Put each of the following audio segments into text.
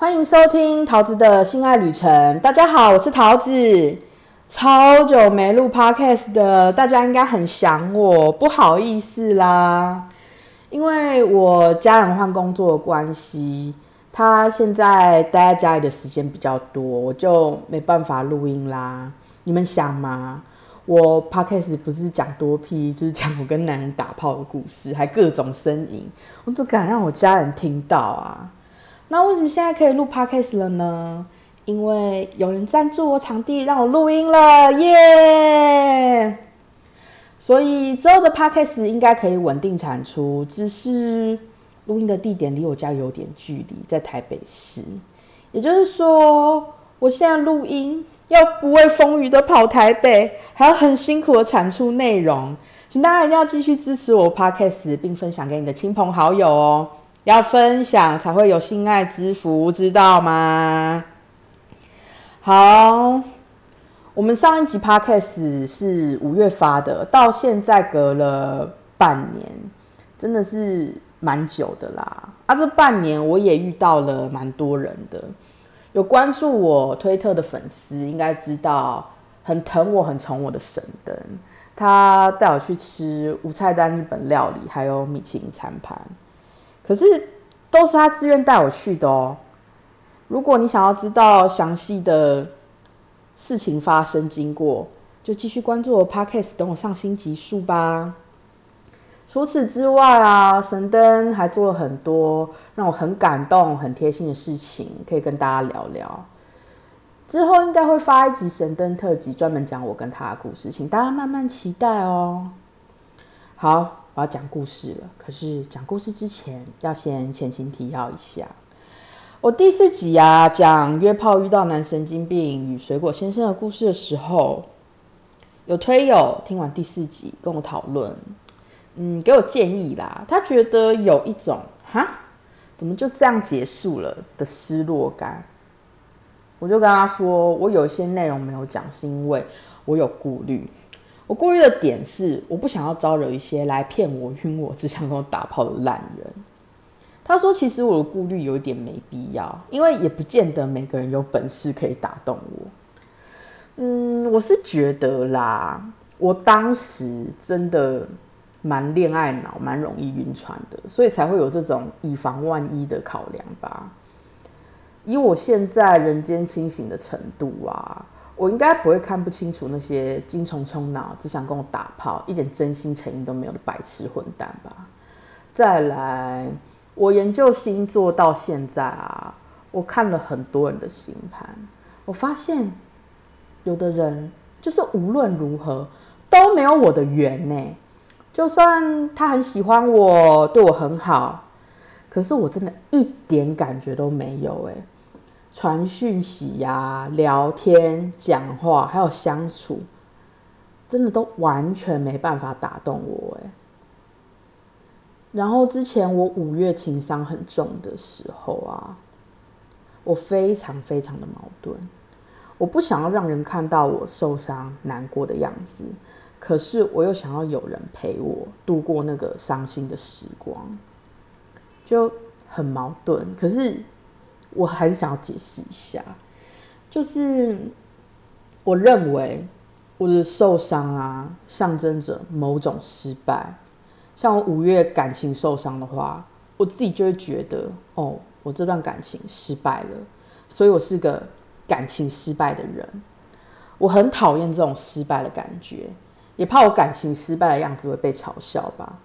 欢迎收听桃子的性爱旅程。大家好，我是桃子。超久没录 podcast 的，大家应该很想我，不好意思啦。因为我家人换工作的关系，他现在待在家里的时间比较多，我就没办法录音啦。你们想吗？我 podcast 不是讲多屁，就是讲我跟男人打炮的故事，还各种呻吟，我都敢让我家人听到啊。那为什么现在可以录 podcast 了呢？因为有人赞助我场地，让我录音了，耶！所以之后的 podcast 应该可以稳定产出，只是录音的地点离我家有点距离，在台北市。也就是说，我现在录音。要不畏风雨的跑台北，还要很辛苦的产出内容，请大家一定要继续支持我 podcast，并分享给你的亲朋好友哦。要分享才会有性爱之福，知道吗？好，我们上一集 podcast 是五月发的，到现在隔了半年，真的是蛮久的啦。啊，这半年我也遇到了蛮多人的。有关注我推特的粉丝应该知道，很疼我、很宠我的神灯，他带我去吃无菜单日本料理，还有米其林餐盘。可是都是他自愿带我去的哦。如果你想要知道详细的事情发生经过，就继续关注我 Podcast，等我上新集数吧。除此之外啊，神灯还做了很多让我很感动、很贴心的事情，可以跟大家聊聊。之后应该会发一集神灯特辑，专门讲我跟他的故事，请大家慢慢期待哦。好，我要讲故事了。可是讲故事之前，要先前情提要一下。我第四集啊，讲约炮遇到男神经病与水果先生的故事的时候，有推友听完第四集跟我讨论。嗯，给我建议啦。他觉得有一种哈，怎么就这样结束了的失落感。我就跟他说，我有一些内容没有讲，是因为我有顾虑。我顾虑的点是，我不想要招惹一些来骗我、晕我、只想跟我打炮的烂人。他说，其实我的顾虑有一点没必要，因为也不见得每个人有本事可以打动我。嗯，我是觉得啦，我当时真的。蛮恋爱脑，蛮容易晕船的，所以才会有这种以防万一的考量吧。以我现在人间清醒的程度啊，我应该不会看不清楚那些精虫充脑、只想跟我打炮、一点真心诚意都没有的白痴混蛋吧。再来，我研究星座到现在啊，我看了很多人的星盘，我发现有的人就是无论如何都没有我的缘呢。就算他很喜欢我，对我很好，可是我真的一点感觉都没有哎。传讯息呀、聊天、讲话，还有相处，真的都完全没办法打动我哎。然后之前我五月情伤很重的时候啊，我非常非常的矛盾，我不想要让人看到我受伤难过的样子。可是我又想要有人陪我度过那个伤心的时光，就很矛盾。可是我还是想要解释一下，就是我认为我的受伤啊，象征着某种失败。像我五月感情受伤的话，我自己就会觉得，哦，我这段感情失败了，所以我是个感情失败的人。我很讨厌这种失败的感觉。也怕我感情失败的样子会被嘲笑吧，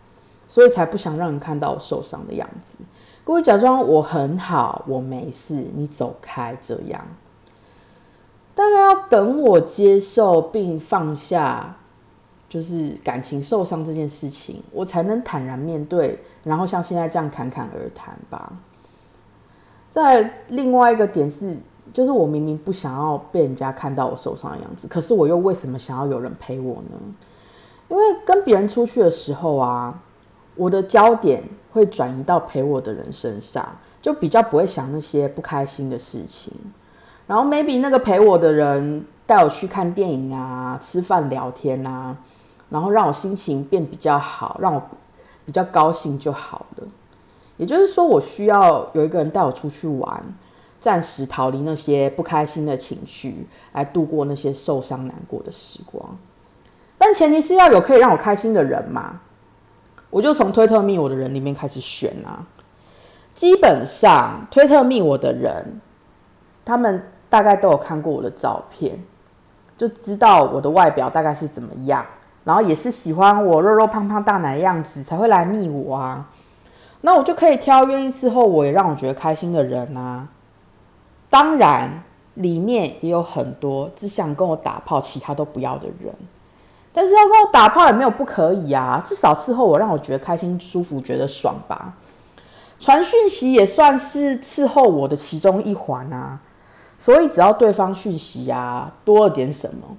所以才不想让人看到我受伤的样子。各位假装我很好，我没事，你走开。这样大概要等我接受并放下，就是感情受伤这件事情，我才能坦然面对，然后像现在这样侃侃而谈吧。在另外一个点是，就是我明明不想要被人家看到我受伤的样子，可是我又为什么想要有人陪我呢？因为跟别人出去的时候啊，我的焦点会转移到陪我的人身上，就比较不会想那些不开心的事情。然后 maybe 那个陪我的人带我去看电影啊、吃饭聊天啊，然后让我心情变比较好，让我比较高兴就好了。也就是说，我需要有一个人带我出去玩。暂时逃离那些不开心的情绪，来度过那些受伤难过的时光。但前提是要有可以让我开心的人嘛。我就从推特密我的人里面开始选啊。基本上推特密我的人，他们大概都有看过我的照片，就知道我的外表大概是怎么样，然后也是喜欢我肉肉胖胖大奶样子才会来密我啊。那我就可以挑愿意伺候我也让我觉得开心的人啊。当然，里面也有很多只想跟我打炮，其他都不要的人。但是要跟我打炮也没有不可以啊，至少伺候我让我觉得开心、舒服、觉得爽吧。传讯息也算是伺候我的其中一环啊。所以只要对方讯息啊多了点什么，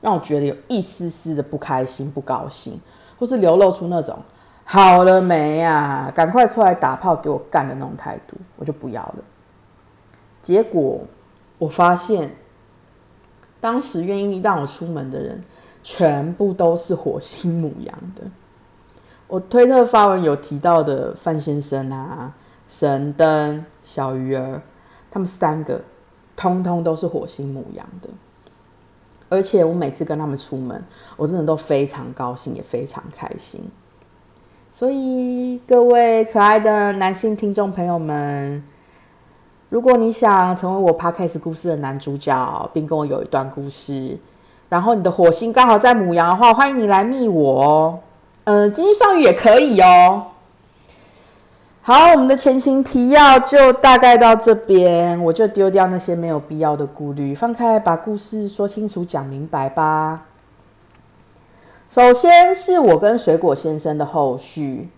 让我觉得有一丝丝的不开心、不高兴，或是流露出那种好了没呀，赶快出来打炮给我干的那种态度，我就不要了。结果我发现，当时愿意让我出门的人，全部都是火星母羊的。我推特发文有提到的范先生啊、神灯、小鱼儿，他们三个通通都是火星母羊的。而且我每次跟他们出门，我真的都非常高兴，也非常开心。所以各位可爱的男性听众朋友们。如果你想成为我 podcast 故事的男主角，并跟我有一段故事，然后你的火星刚好在母羊的话，欢迎你来密我哦。嗯，金星双鱼也可以哦。好，我们的前情提要就大概到这边，我就丢掉那些没有必要的顾虑，放开把故事说清楚、讲明白吧。首先是我跟水果先生的后续。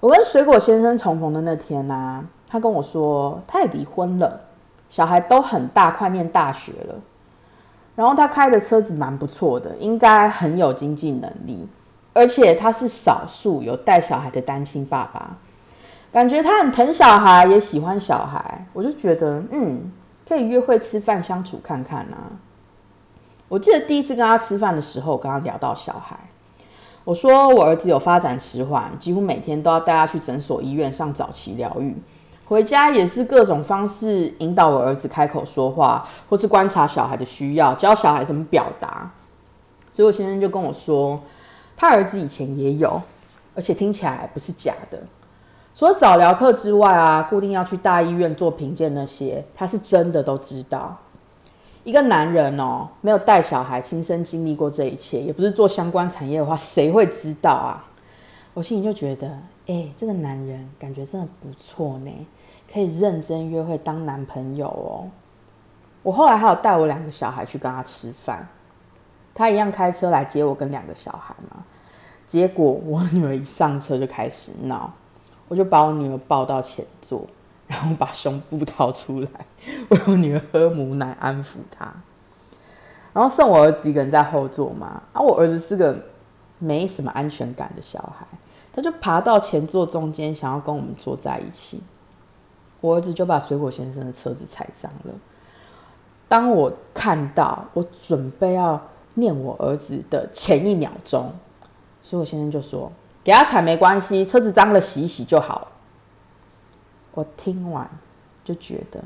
我跟水果先生重逢的那天呢？他跟我说，他也离婚了，小孩都很大，快念大学了。然后他开的车子蛮不错的，应该很有经济能力，而且他是少数有带小孩的单亲爸爸，感觉他很疼小孩，也喜欢小孩。我就觉得，嗯，可以约会吃饭相处看看啊。我记得第一次跟他吃饭的时候，我跟他聊到小孩，我说我儿子有发展迟缓，几乎每天都要带他去诊所、医院上早期疗愈。回家也是各种方式引导我儿子开口说话，或是观察小孩的需要，教小孩怎么表达。所以我先生就跟我说，他儿子以前也有，而且听起来不是假的。除了早疗课之外啊，固定要去大医院做评鉴那些，他是真的都知道。一个男人哦，没有带小孩，亲身经历过这一切，也不是做相关产业的话，谁会知道啊？我心里就觉得，哎，这个男人感觉真的不错呢。可以认真约会当男朋友哦。我后来还有带我两个小孩去跟他吃饭，他一样开车来接我跟两个小孩嘛。结果我女儿一上车就开始闹，我就把我女儿抱到前座，然后把胸部掏出来为我女儿喝母奶安抚她，然后剩我儿子一个人在后座嘛。啊，我儿子是个没什么安全感的小孩，他就爬到前座中间，想要跟我们坐在一起。我儿子就把水果先生的车子踩脏了。当我看到，我准备要念我儿子的前一秒钟，水果先生就说：“给他踩没关系，车子脏了洗一洗就好。”我听完就觉得，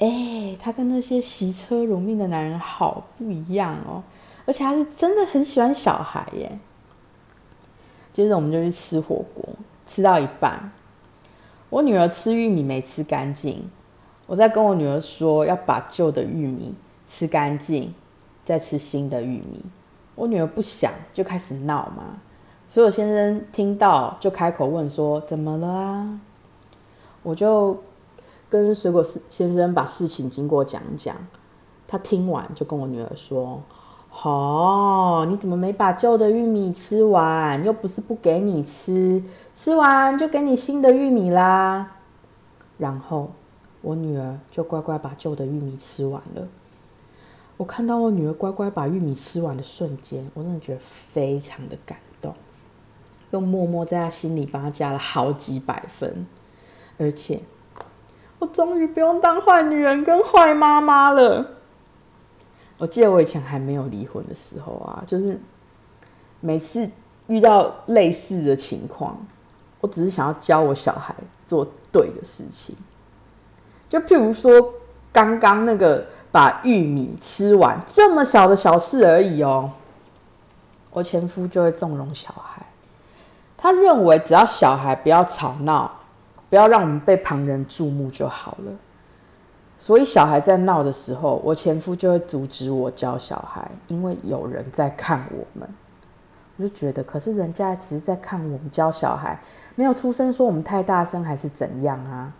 哎，他跟那些骑车如命的男人好不一样哦，而且他是真的很喜欢小孩耶。接着我们就去吃火锅，吃到一半。我女儿吃玉米没吃干净，我在跟我女儿说要把旧的玉米吃干净，再吃新的玉米。我女儿不想，就开始闹嘛。所以我先生听到就开口问说：“怎么了啊？”我就跟水果先生把事情经过讲讲。他听完就跟我女儿说。哦，你怎么没把旧的玉米吃完？又不是不给你吃，吃完就给你新的玉米啦。然后我女儿就乖乖把旧的玉米吃完了。我看到我女儿乖乖把玉米吃完的瞬间，我真的觉得非常的感动，又默默在她心里帮她加了好几百分。而且，我终于不用当坏女人跟坏妈妈了。我记得我以前还没有离婚的时候啊，就是每次遇到类似的情况，我只是想要教我小孩做对的事情，就譬如说刚刚那个把玉米吃完这么小的小事而已哦，我前夫就会纵容小孩。他认为只要小孩不要吵闹，不要让我们被旁人注目就好了。所以小孩在闹的时候，我前夫就会阻止我教小孩，因为有人在看我们。我就觉得，可是人家只是在看我们教小孩，没有出声说我们太大声还是怎样啊？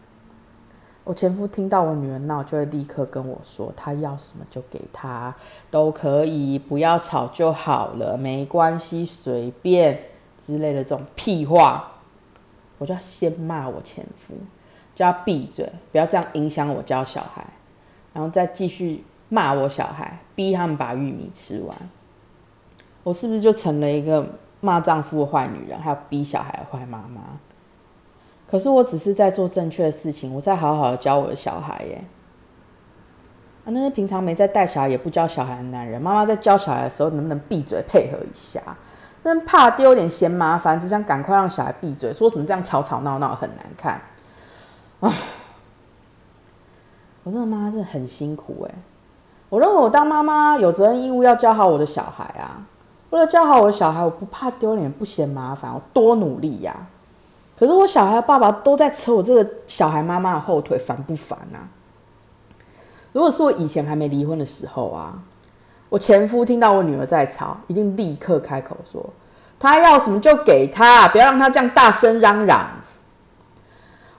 我前夫听到我女儿闹，就会立刻跟我说，他要什么就给他，都可以，不要吵就好了，没关系，随便。之类的这种屁话，我就要先骂我前夫，叫他闭嘴，不要这样影响我教小孩，然后再继续骂我小孩，逼他们把玉米吃完。我是不是就成了一个骂丈夫的坏女人，还有逼小孩的坏妈妈？可是我只是在做正确的事情，我在好好的教我的小孩耶。啊，那些平常没在带小孩也不教小孩的男人，妈妈在教小孩的时候能不能闭嘴配合一下？但怕丢点嫌麻烦，只想赶快让小孩闭嘴，说什么这样吵吵闹闹很难看。唉，我这个妈妈真的很辛苦哎。我认为我当妈妈有责任义务要教好我的小孩啊。为了教好我的小孩，我不怕丢脸，不嫌麻烦，我多努力呀。可是我小孩爸爸都在扯我这个小孩妈妈的后腿，烦不烦啊？如果是我以前还没离婚的时候啊。我前夫听到我女儿在吵，一定立刻开口说：“他要什么就给他，不要让他这样大声嚷嚷。”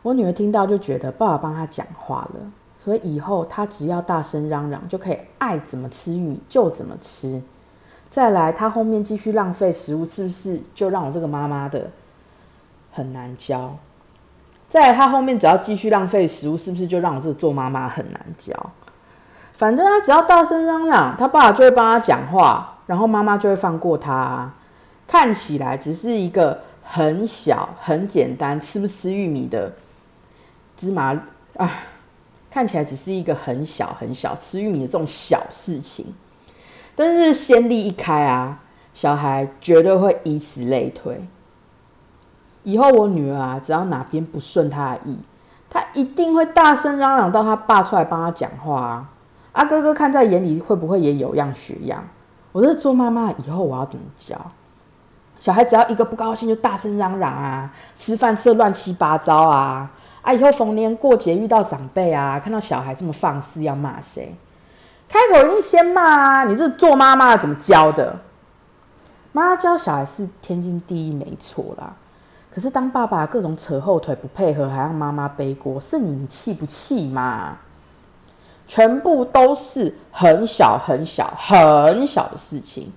我女儿听到就觉得爸爸帮她讲话了，所以以后她只要大声嚷嚷，就可以爱怎么吃玉米就怎么吃。再来，她后面继续浪费食物，是不是就让我这个妈妈的很难教？再来，他后面只要继续浪费食物，是不是就让我这个做妈妈很难教？反正他只要大声嚷嚷，他爸爸就会帮他讲话，然后妈妈就会放过他。看起来只是一个很小、很简单，吃不吃玉米的芝麻啊？看起来只是一个很小、很小吃玉米的这种小事情，但是先例一开啊，小孩绝对会以此类推。以后我女儿啊，只要哪边不顺她的意，她一定会大声嚷嚷到她爸出来帮她讲话啊。阿哥哥看在眼里，会不会也有样学样？我是做妈妈以后，我要怎么教小孩？只要一个不高兴，就大声嚷嚷啊，吃饭吃的乱七八糟啊！啊，以后逢年过节遇到长辈啊，看到小孩这么放肆，要骂谁？开口一定先骂啊！你这做妈妈怎么教的？妈妈教小孩是天经地义，没错啦。可是当爸爸各种扯后腿不配合，还让妈妈背锅，是你，你气不气嘛？全部都是很小很小很小的事情，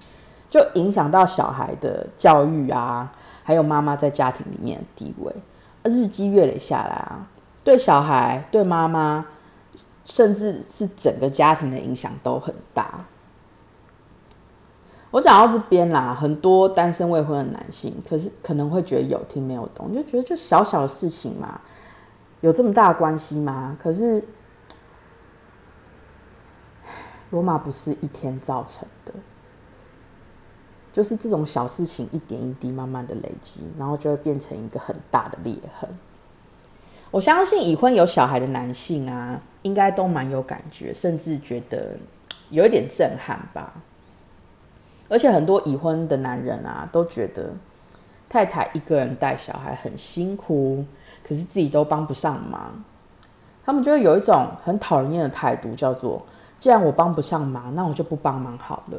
就影响到小孩的教育啊，还有妈妈在家庭里面的地位。日积月累下来啊，对小孩、对妈妈，甚至是整个家庭的影响都很大。我讲到这边啦，很多单身未婚的男性，可是可能会觉得有听没有懂，就觉得就小小的事情嘛，有这么大的关系吗？可是。罗马不是一天造成的，就是这种小事情一点一滴慢慢的累积，然后就会变成一个很大的裂痕。我相信已婚有小孩的男性啊，应该都蛮有感觉，甚至觉得有一点震撼吧。而且很多已婚的男人啊，都觉得太太一个人带小孩很辛苦，可是自己都帮不上忙，他们就会有一种很讨人厌的态度，叫做。既然我帮不上忙，那我就不帮忙好了。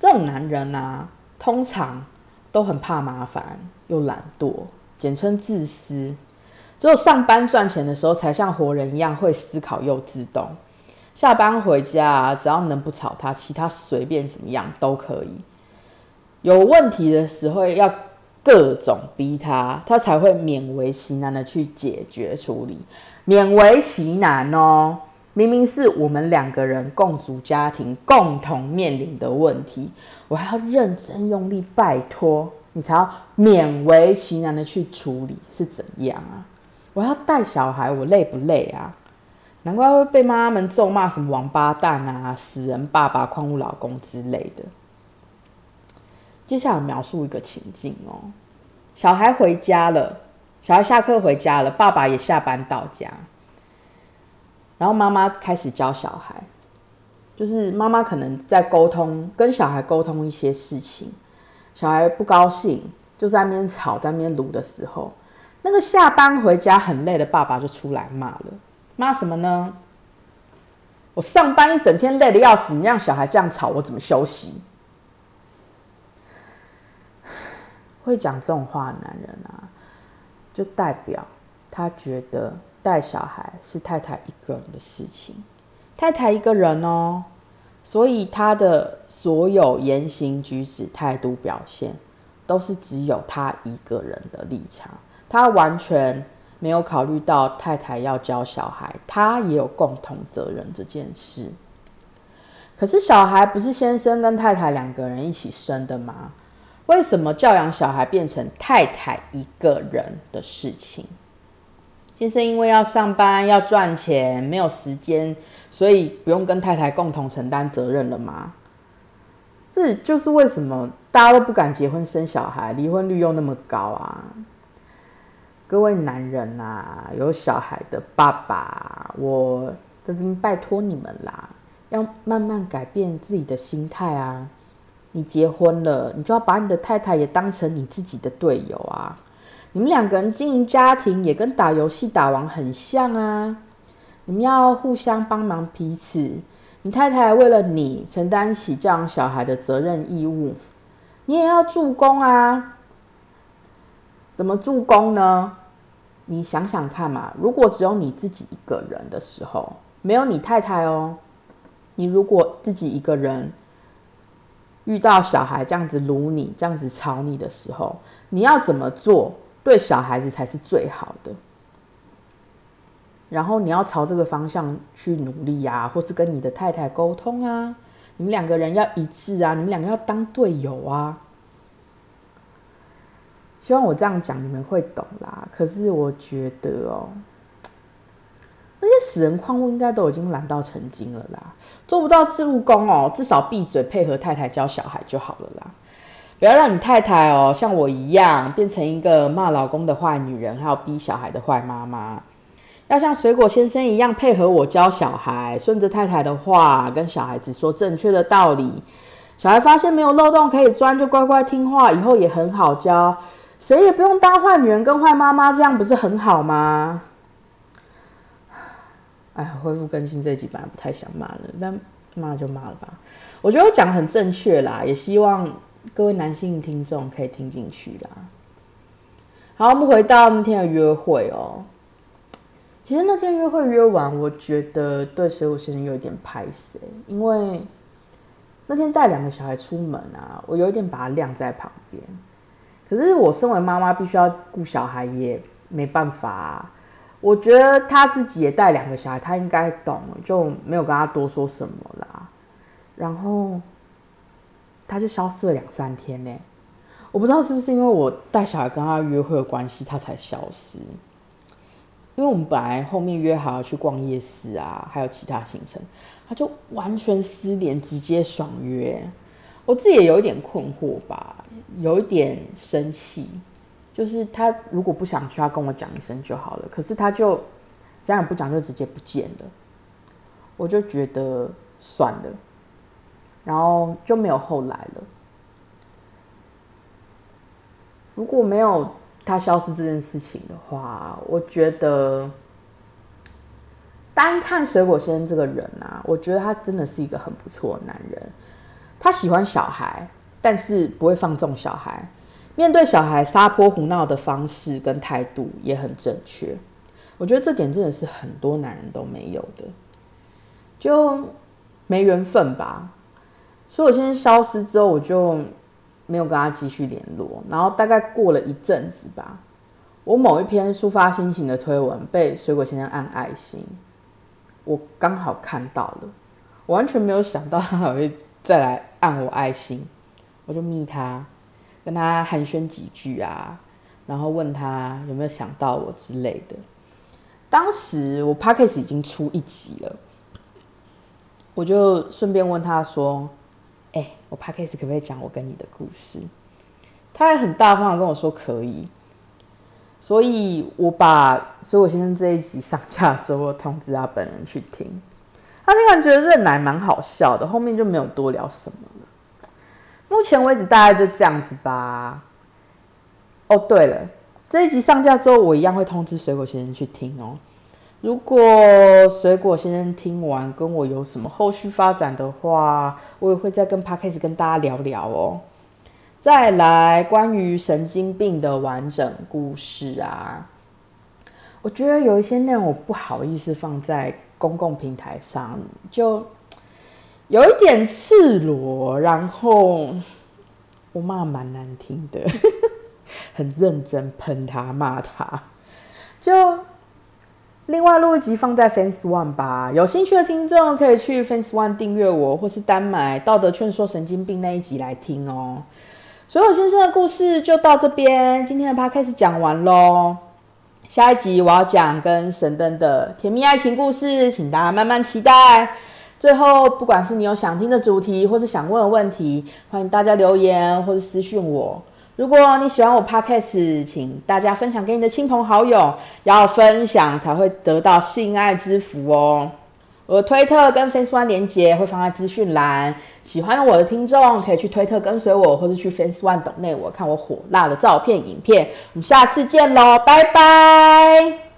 这种男人呢，通常都很怕麻烦，又懒惰，简称自私。只有上班赚钱的时候，才像活人一样会思考又自动。下班回家，只要能不吵他，其他随便怎么样都可以。有问题的时候，要各种逼他，他才会勉为其难的去解决处理。勉为其难哦。明明是我们两个人共组家庭、共同面临的问题，我还要认真用力，拜托你才要勉为其难的去处理，是怎样啊？我要带小孩，我累不累啊？难怪会被妈妈们咒骂什么王八蛋啊、死人爸爸、矿物老公之类的。接下来描述一个情境哦，小孩回家了，小孩下课回家了，爸爸也下班到家。然后妈妈开始教小孩，就是妈妈可能在沟通，跟小孩沟通一些事情，小孩不高兴，就在那边吵，在那边撸的时候，那个下班回家很累的爸爸就出来骂了，骂什么呢？我上班一整天累的要死，你让小孩这样吵，我怎么休息？会讲这种话的男人啊，就代表他觉得。带小孩是太太一个人的事情，太太一个人哦，所以他的所有言行举止、态度表现，都是只有他一个人的立场，他完全没有考虑到太太要教小孩，他也有共同责任这件事。可是小孩不是先生跟太太两个人一起生的吗？为什么教养小孩变成太太一个人的事情？先生因为要上班要赚钱，没有时间，所以不用跟太太共同承担责任了吗？这就是为什么大家都不敢结婚生小孩，离婚率又那么高啊！各位男人啊，有小孩的爸爸，我拜托你们啦，要慢慢改变自己的心态啊！你结婚了，你就要把你的太太也当成你自己的队友啊！你们两个人经营家庭也跟打游戏打完很像啊！你们要互相帮忙彼此。你太太为了你承担起教养小孩的责任义务，你也要助攻啊！怎么助攻呢？你想想看嘛，如果只有你自己一个人的时候，没有你太太哦，你如果自己一个人遇到小孩这样子撸你、这样子吵你的时候，你要怎么做？对小孩子才是最好的，然后你要朝这个方向去努力啊，或是跟你的太太沟通啊，你们两个人要一致啊，你们两个要当队友啊。希望我这样讲你们会懂啦。可是我觉得哦，那些死人矿物应该都已经懒到成精了啦，做不到自入工哦，至少闭嘴配合太太教小孩就好了啦。不要让你太太哦，像我一样变成一个骂老公的坏女人，还有逼小孩的坏妈妈。要像水果先生一样配合我教小孩，顺着太太的话跟小孩子说正确的道理。小孩发现没有漏洞可以钻，就乖乖听话，以后也很好教。谁也不用当坏女人跟坏妈妈，这样不是很好吗？哎，恢复更新这几版不太想骂了，但骂就骂了吧。我觉得我讲的很正确啦，也希望。各位男性听众可以听进去啦。好，我们回到那天的约会哦。其实那天约会约完，我觉得对水果先生有一点拍死，因为那天带两个小孩出门啊，我有一点把他晾在旁边。可是我身为妈妈，必须要顾小孩，也没办法。我觉得他自己也带两个小孩，他应该懂，就没有跟他多说什么啦。然后。他就消失了两三天呢，我不知道是不是因为我带小孩跟他约会的关系，他才消失。因为我们本来后面约好要去逛夜市啊，还有其他行程，他就完全失联，直接爽约。我自己也有一点困惑吧，有一点生气，就是他如果不想去，他跟我讲一声就好了。可是他就讲也不讲，就直接不见了。我就觉得算了。然后就没有后来了。如果没有他消失这件事情的话，我觉得单看水果先生这个人啊，我觉得他真的是一个很不错的男人。他喜欢小孩，但是不会放纵小孩。面对小孩撒泼胡闹的方式跟态度也很正确。我觉得这点真的是很多男人都没有的，就没缘分吧。所以我先消失之后，我就没有跟他继续联络。然后大概过了一阵子吧，我某一篇抒发心情的推文被水果先生按爱心，我刚好看到了，我完全没有想到他还会再来按我爱心，我就密他，跟他寒暄几句啊，然后问他有没有想到我之类的。当时我 p a c k a g e 已经出一集了，我就顺便问他说。哎，我 p 开始可不可以讲我跟你的故事？他还很大方的跟我说可以。所以我把水果先生这一集上架的时候，通知他本人去听。他听完觉得这奶蛮好笑的，后面就没有多聊什么了。目前为止大概就这样子吧。哦，对了，这一集上架之后，我一样会通知水果先生去听哦。如果水果先生听完跟我有什么后续发展的话，我也会再跟 p a r k a s 跟大家聊聊哦。再来关于神经病的完整故事啊，我觉得有一些内容我不好意思放在。公共平台上就有一点赤裸，然后我骂蛮难听的，很认真喷他骂他。就另外录一集放在 Fans One 吧，有兴趣的听众可以去 Fans One 订阅我，或是单买《道德劝说神经病》那一集来听哦。所有先生的故事就到这边，今天的 p 开始讲完喽。下一集我要讲跟神灯的甜蜜爱情故事，请大家慢慢期待。最后，不管是你有想听的主题，或是想问的问题，欢迎大家留言或者私讯我。如果你喜欢我 podcast，请大家分享给你的亲朋好友，要分享才会得到性爱之福哦。我的推特跟 Fans One 连接会放在资讯栏，喜欢我的听众可以去推特跟随我，或是去 Fans One 等内我看我火辣的照片影片。我们下次见喽，拜拜。